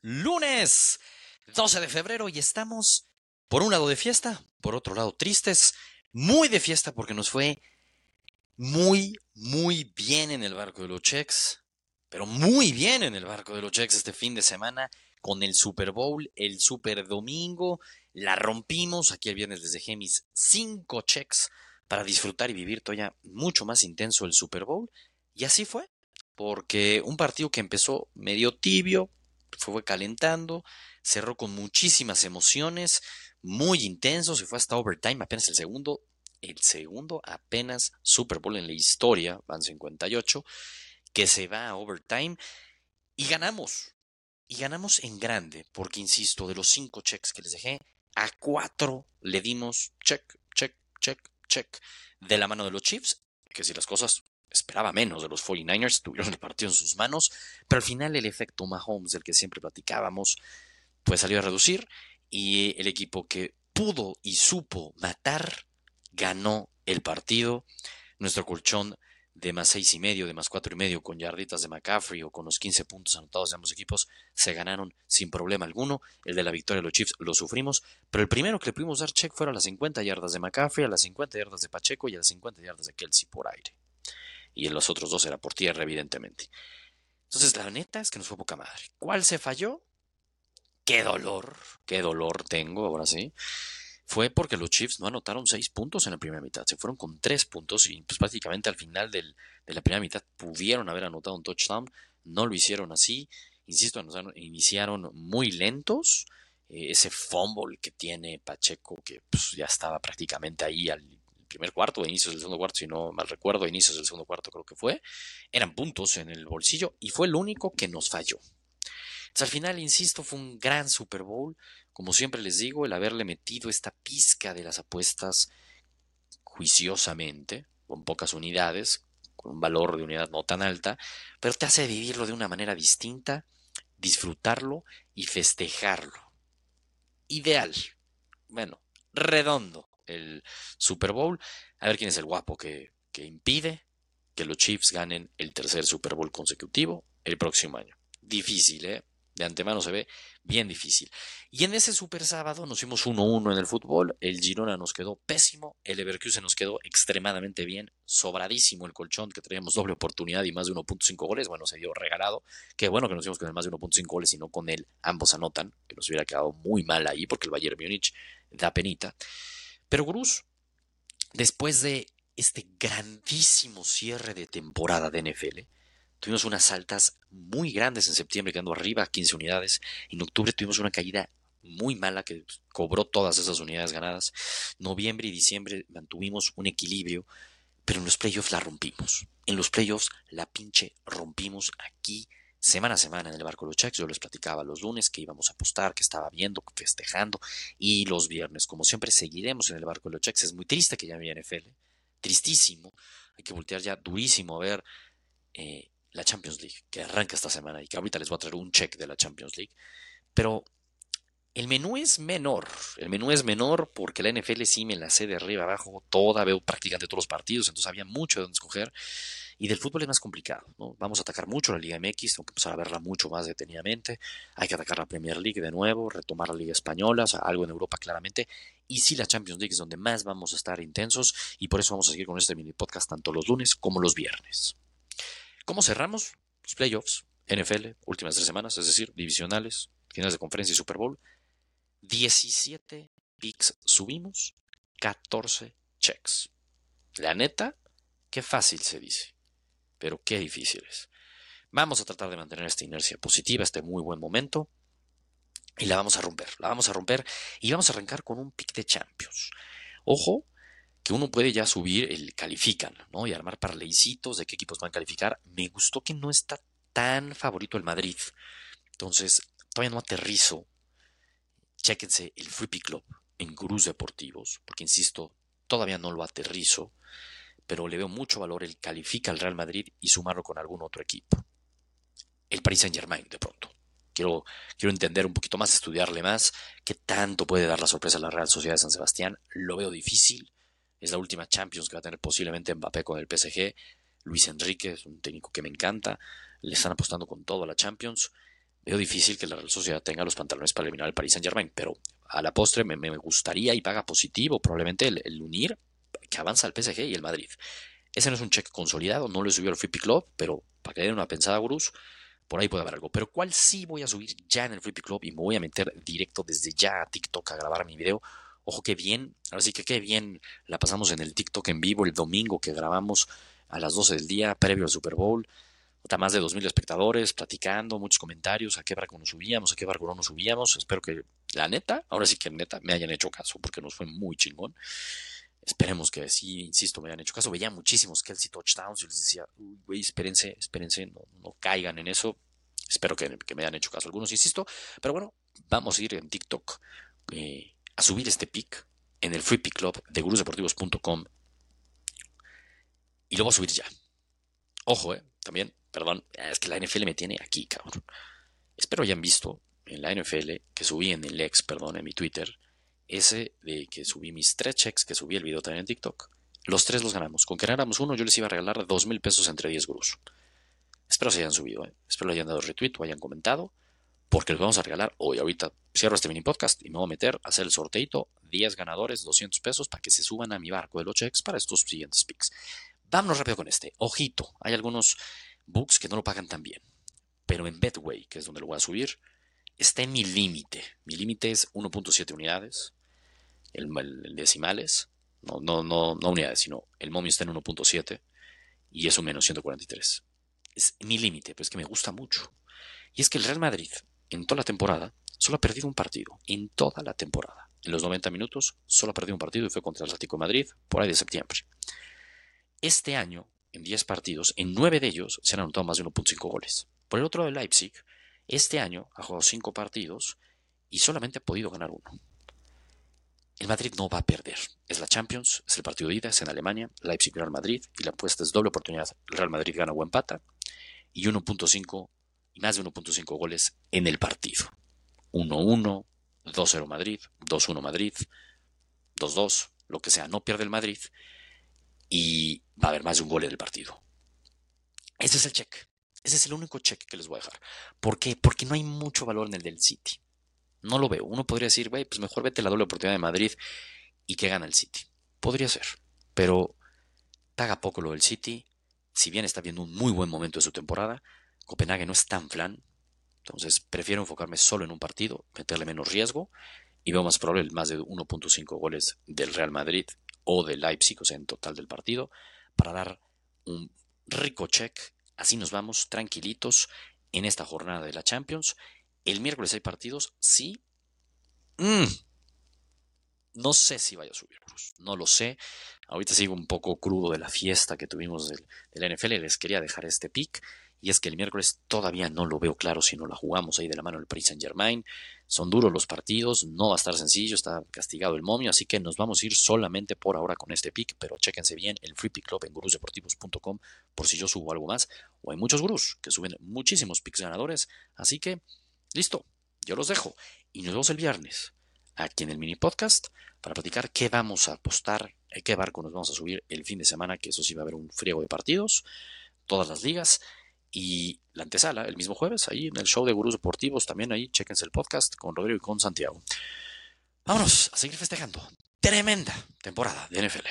Lunes 12 de febrero y estamos por un lado de fiesta, por otro lado tristes, muy de fiesta porque nos fue muy, muy bien en el barco de los Chex, pero muy bien en el barco de los Chex este fin de semana con el Super Bowl, el Super Domingo, la rompimos, aquí el viernes les dejé mis cinco checks para disfrutar y vivir todavía mucho más intenso el Super Bowl y así fue, porque un partido que empezó medio tibio, fue calentando, cerró con muchísimas emociones, muy intenso, se fue hasta overtime, apenas el segundo, el segundo apenas Super Bowl en la historia, van 58, que se va a overtime y ganamos. Y ganamos en grande, porque insisto, de los cinco checks que les dejé, a cuatro le dimos check, check, check, check, de la mano de los Chiefs, que si las cosas esperaba menos de los 49ers, tuvieron el partido en sus manos, pero al final el efecto Mahomes del que siempre platicábamos, pues salió a reducir y el equipo que pudo y supo matar ganó el partido. Nuestro colchón de más seis y medio, de más cuatro y medio, con yarditas de McCaffrey o con los 15 puntos anotados de ambos equipos, se ganaron sin problema alguno. El de la victoria de los Chiefs lo sufrimos, pero el primero que le pudimos dar check fueron a las 50 yardas de McCaffrey, a las 50 yardas de Pacheco y a las 50 yardas de Kelsey por aire y en los otros dos era por tierra, evidentemente. Entonces, la neta es que nos fue poca madre. ¿Cuál se falló? Qué dolor, qué dolor tengo, ahora sí. Fue porque los Chiefs no anotaron seis puntos en la primera mitad, se fueron con tres puntos y pues prácticamente al final de la primera mitad pudieron haber anotado un touchdown, no lo hicieron así, insisto, iniciaron muy lentos, eh, ese fumble que tiene Pacheco que pues, ya estaba prácticamente ahí al primer cuarto, inicios del segundo cuarto, si no mal recuerdo, inicios del segundo cuarto creo que fue, eran puntos en el bolsillo y fue el único que nos falló. al final, insisto, fue un gran Super Bowl. Como siempre les digo, el haberle metido esta pizca de las apuestas juiciosamente, con pocas unidades, con un valor de unidad no tan alta, pero te hace vivirlo de una manera distinta, disfrutarlo y festejarlo. Ideal. Bueno, redondo el Super Bowl. A ver quién es el guapo que, que impide que los Chiefs ganen el tercer Super Bowl consecutivo el próximo año. Difícil, ¿eh? De antemano se ve bien difícil. Y en ese super sábado nos fuimos 1-1 en el fútbol. El Girona nos quedó pésimo. El Leverkusen nos quedó extremadamente bien. Sobradísimo el colchón, que teníamos doble oportunidad y más de 1.5 goles. Bueno, se dio regalado. Qué bueno que nos fuimos con el más de 1.5 goles y no con él. Ambos anotan, que nos hubiera quedado muy mal ahí porque el Bayern Múnich da penita. Pero Gruz, después de este grandísimo cierre de temporada de NFL, tuvimos unas altas muy grandes en septiembre, quedando arriba a 15 unidades. En octubre tuvimos una caída muy mala que cobró todas esas unidades ganadas. Noviembre y diciembre mantuvimos un equilibrio, pero en los playoffs la rompimos. En los playoffs la pinche rompimos aquí semana a semana en el barco de los checks. Yo les platicaba los lunes que íbamos a apostar, que estaba viendo, festejando. Y los viernes, como siempre, seguiremos en el barco de los checks. Es muy triste que ya no haya NFL. Tristísimo. Hay que voltear ya durísimo a ver eh, la Champions League, que arranca esta semana y que ahorita les voy a traer un check de la Champions League. Pero el menú es menor. El menú es menor porque la NFL sí me la sé de arriba abajo. Toda, veo prácticamente todos los partidos, entonces había mucho de donde escoger. Y del fútbol es más complicado, ¿no? Vamos a atacar mucho la Liga MX, tengo que empezar a verla mucho más detenidamente. Hay que atacar la Premier League de nuevo, retomar la Liga Española, o sea, algo en Europa claramente. Y sí, la Champions League es donde más vamos a estar intensos y por eso vamos a seguir con este mini podcast tanto los lunes como los viernes. ¿Cómo cerramos? Los playoffs, NFL, últimas tres semanas, es decir, divisionales, finales de conferencia y Super Bowl. 17 picks subimos, 14 checks. La neta, qué fácil se dice pero qué difícil es. Vamos a tratar de mantener esta inercia positiva, este muy buen momento, y la vamos a romper, la vamos a romper y vamos a arrancar con un pick de Champions. Ojo, que uno puede ya subir el califican, ¿no? Y armar parleycitos de qué equipos van a calificar. Me gustó que no está tan favorito el Madrid. Entonces, todavía no aterrizo. Chéquense el Pick Club en Gurús Deportivos, porque insisto, todavía no lo aterrizo pero le veo mucho valor el califica al Real Madrid y sumarlo con algún otro equipo. El Paris Saint Germain, de pronto. Quiero, quiero entender un poquito más, estudiarle más, qué tanto puede dar la sorpresa a la Real Sociedad de San Sebastián. Lo veo difícil. Es la última Champions que va a tener posiblemente Mbappé con el PSG. Luis Enrique es un técnico que me encanta. Le están apostando con todo a la Champions. Veo difícil que la Real Sociedad tenga los pantalones para eliminar al Paris Saint Germain, pero a la postre me, gustaría y paga positivo probablemente el, unir que avanza el PSG y el Madrid. Ese no es un cheque consolidado, no lo he subido al Pick Club, pero para que den una pensada, Gurús, por ahí puede haber algo. Pero ¿cuál sí voy a subir ya en el Pick Club y me voy a meter directo desde ya a TikTok a grabar mi video? Ojo, qué bien, ahora sí que qué bien la pasamos en el TikTok en vivo el domingo que grabamos a las 12 del día, previo al Super Bowl más de 2.000 espectadores platicando, muchos comentarios, a qué barco nos subíamos, a qué barco no nos subíamos. Espero que la neta, ahora sí que neta, me hayan hecho caso porque nos fue muy chingón. Esperemos que sí, insisto, me hayan hecho caso. Veía muchísimos Kelsey touchdowns y les decía, güey, espérense, espérense, no, no caigan en eso. Espero que, me hayan hecho caso algunos, insisto. Pero bueno, vamos a ir en TikTok eh, a subir este pick en el Free Pick Club de gurusdeportivos.com y lo voy a subir ya. Ojo, eh, también Perdón, es que la NFL me tiene aquí, cabrón. Espero hayan visto en la NFL que subí en el ex, perdón, en mi Twitter, ese de que subí mis tres checks, que subí el video también en TikTok. Los tres los ganamos. Con que ganáramos uno, yo les iba a regalar dos mil pesos entre 10 gurús. Espero se hayan subido, ¿eh? espero le hayan dado retweet o hayan comentado, porque les vamos a regalar hoy. Ahorita cierro este mini podcast y me voy a meter a hacer el sorteito. 10 ganadores, 200 pesos para que se suban a mi barco de los checks para estos siguientes picks. Vámonos rápido con este. Ojito, hay algunos books que no lo pagan tan bien. Pero en Betway, que es donde lo voy a subir, está en mi límite. Mi límite es 1.7 unidades, el, decimales, no, no, no, no unidades, sino el momio está en 1.7 y es un menos 143. Es mi límite, pero es que me gusta mucho. Y es que el Real Madrid, en toda la temporada, solo ha perdido un partido. En toda la temporada. En los 90 minutos, solo ha perdido un partido y fue contra el Atlético de Madrid por ahí de septiembre. Este año, en 10 partidos, en 9 de ellos se han anotado más de 1.5 goles. Por el otro lado, Leipzig, este año ha jugado 5 partidos y solamente ha podido ganar uno. El Madrid no va a perder. Es la Champions, es el partido de ida, es en Alemania, Leipzig Real Madrid y la apuesta es doble oportunidad. Real Madrid gana o empata y 1.5 y más de 1.5 goles en el partido. 1-1, 2-0 Madrid, 2-1 Madrid, 2-2, lo que sea, no pierde el Madrid y va a haber más de un gol en el partido. Ese es el check. Ese es el único check que les voy a dejar. ¿Por qué? Porque no hay mucho valor en el del City. No lo veo. Uno podría decir, güey, pues mejor vete la doble oportunidad de Madrid y que gana el City. Podría ser. Pero paga poco lo del City. Si bien está viendo un muy buen momento de su temporada, Copenhague no es tan flan. Entonces prefiero enfocarme solo en un partido, meterle menos riesgo y veo más probable más de 1.5 goles del Real Madrid o de Leipzig, o sea, en total del partido, para dar un rico check. Así nos vamos tranquilitos en esta jornada de la Champions. El miércoles hay partidos, sí. Mm. No sé si vaya a subir, no lo sé. Ahorita sigo un poco crudo de la fiesta que tuvimos del, del NFL. Les quería dejar este pick. Y es que el miércoles todavía no lo veo claro si no la jugamos ahí de la mano del Paris Saint Germain. Son duros los partidos, no va a estar sencillo, está castigado el momio, así que nos vamos a ir solamente por ahora con este pick, pero chéquense bien el Free Pick Club en gurusdeportivos.com por si yo subo algo más, o hay muchos gurús que suben muchísimos picks ganadores, así que listo, yo los dejo y nos vemos el viernes aquí en el mini podcast para platicar qué vamos a apostar, qué barco nos vamos a subir el fin de semana, que eso sí va a haber un friego de partidos, todas las ligas y la antesala el mismo jueves, ahí en el show de Gurús Deportivos, también ahí, chequense el podcast con Rodrigo y con Santiago. Vámonos a seguir festejando. Tremenda temporada de NFL.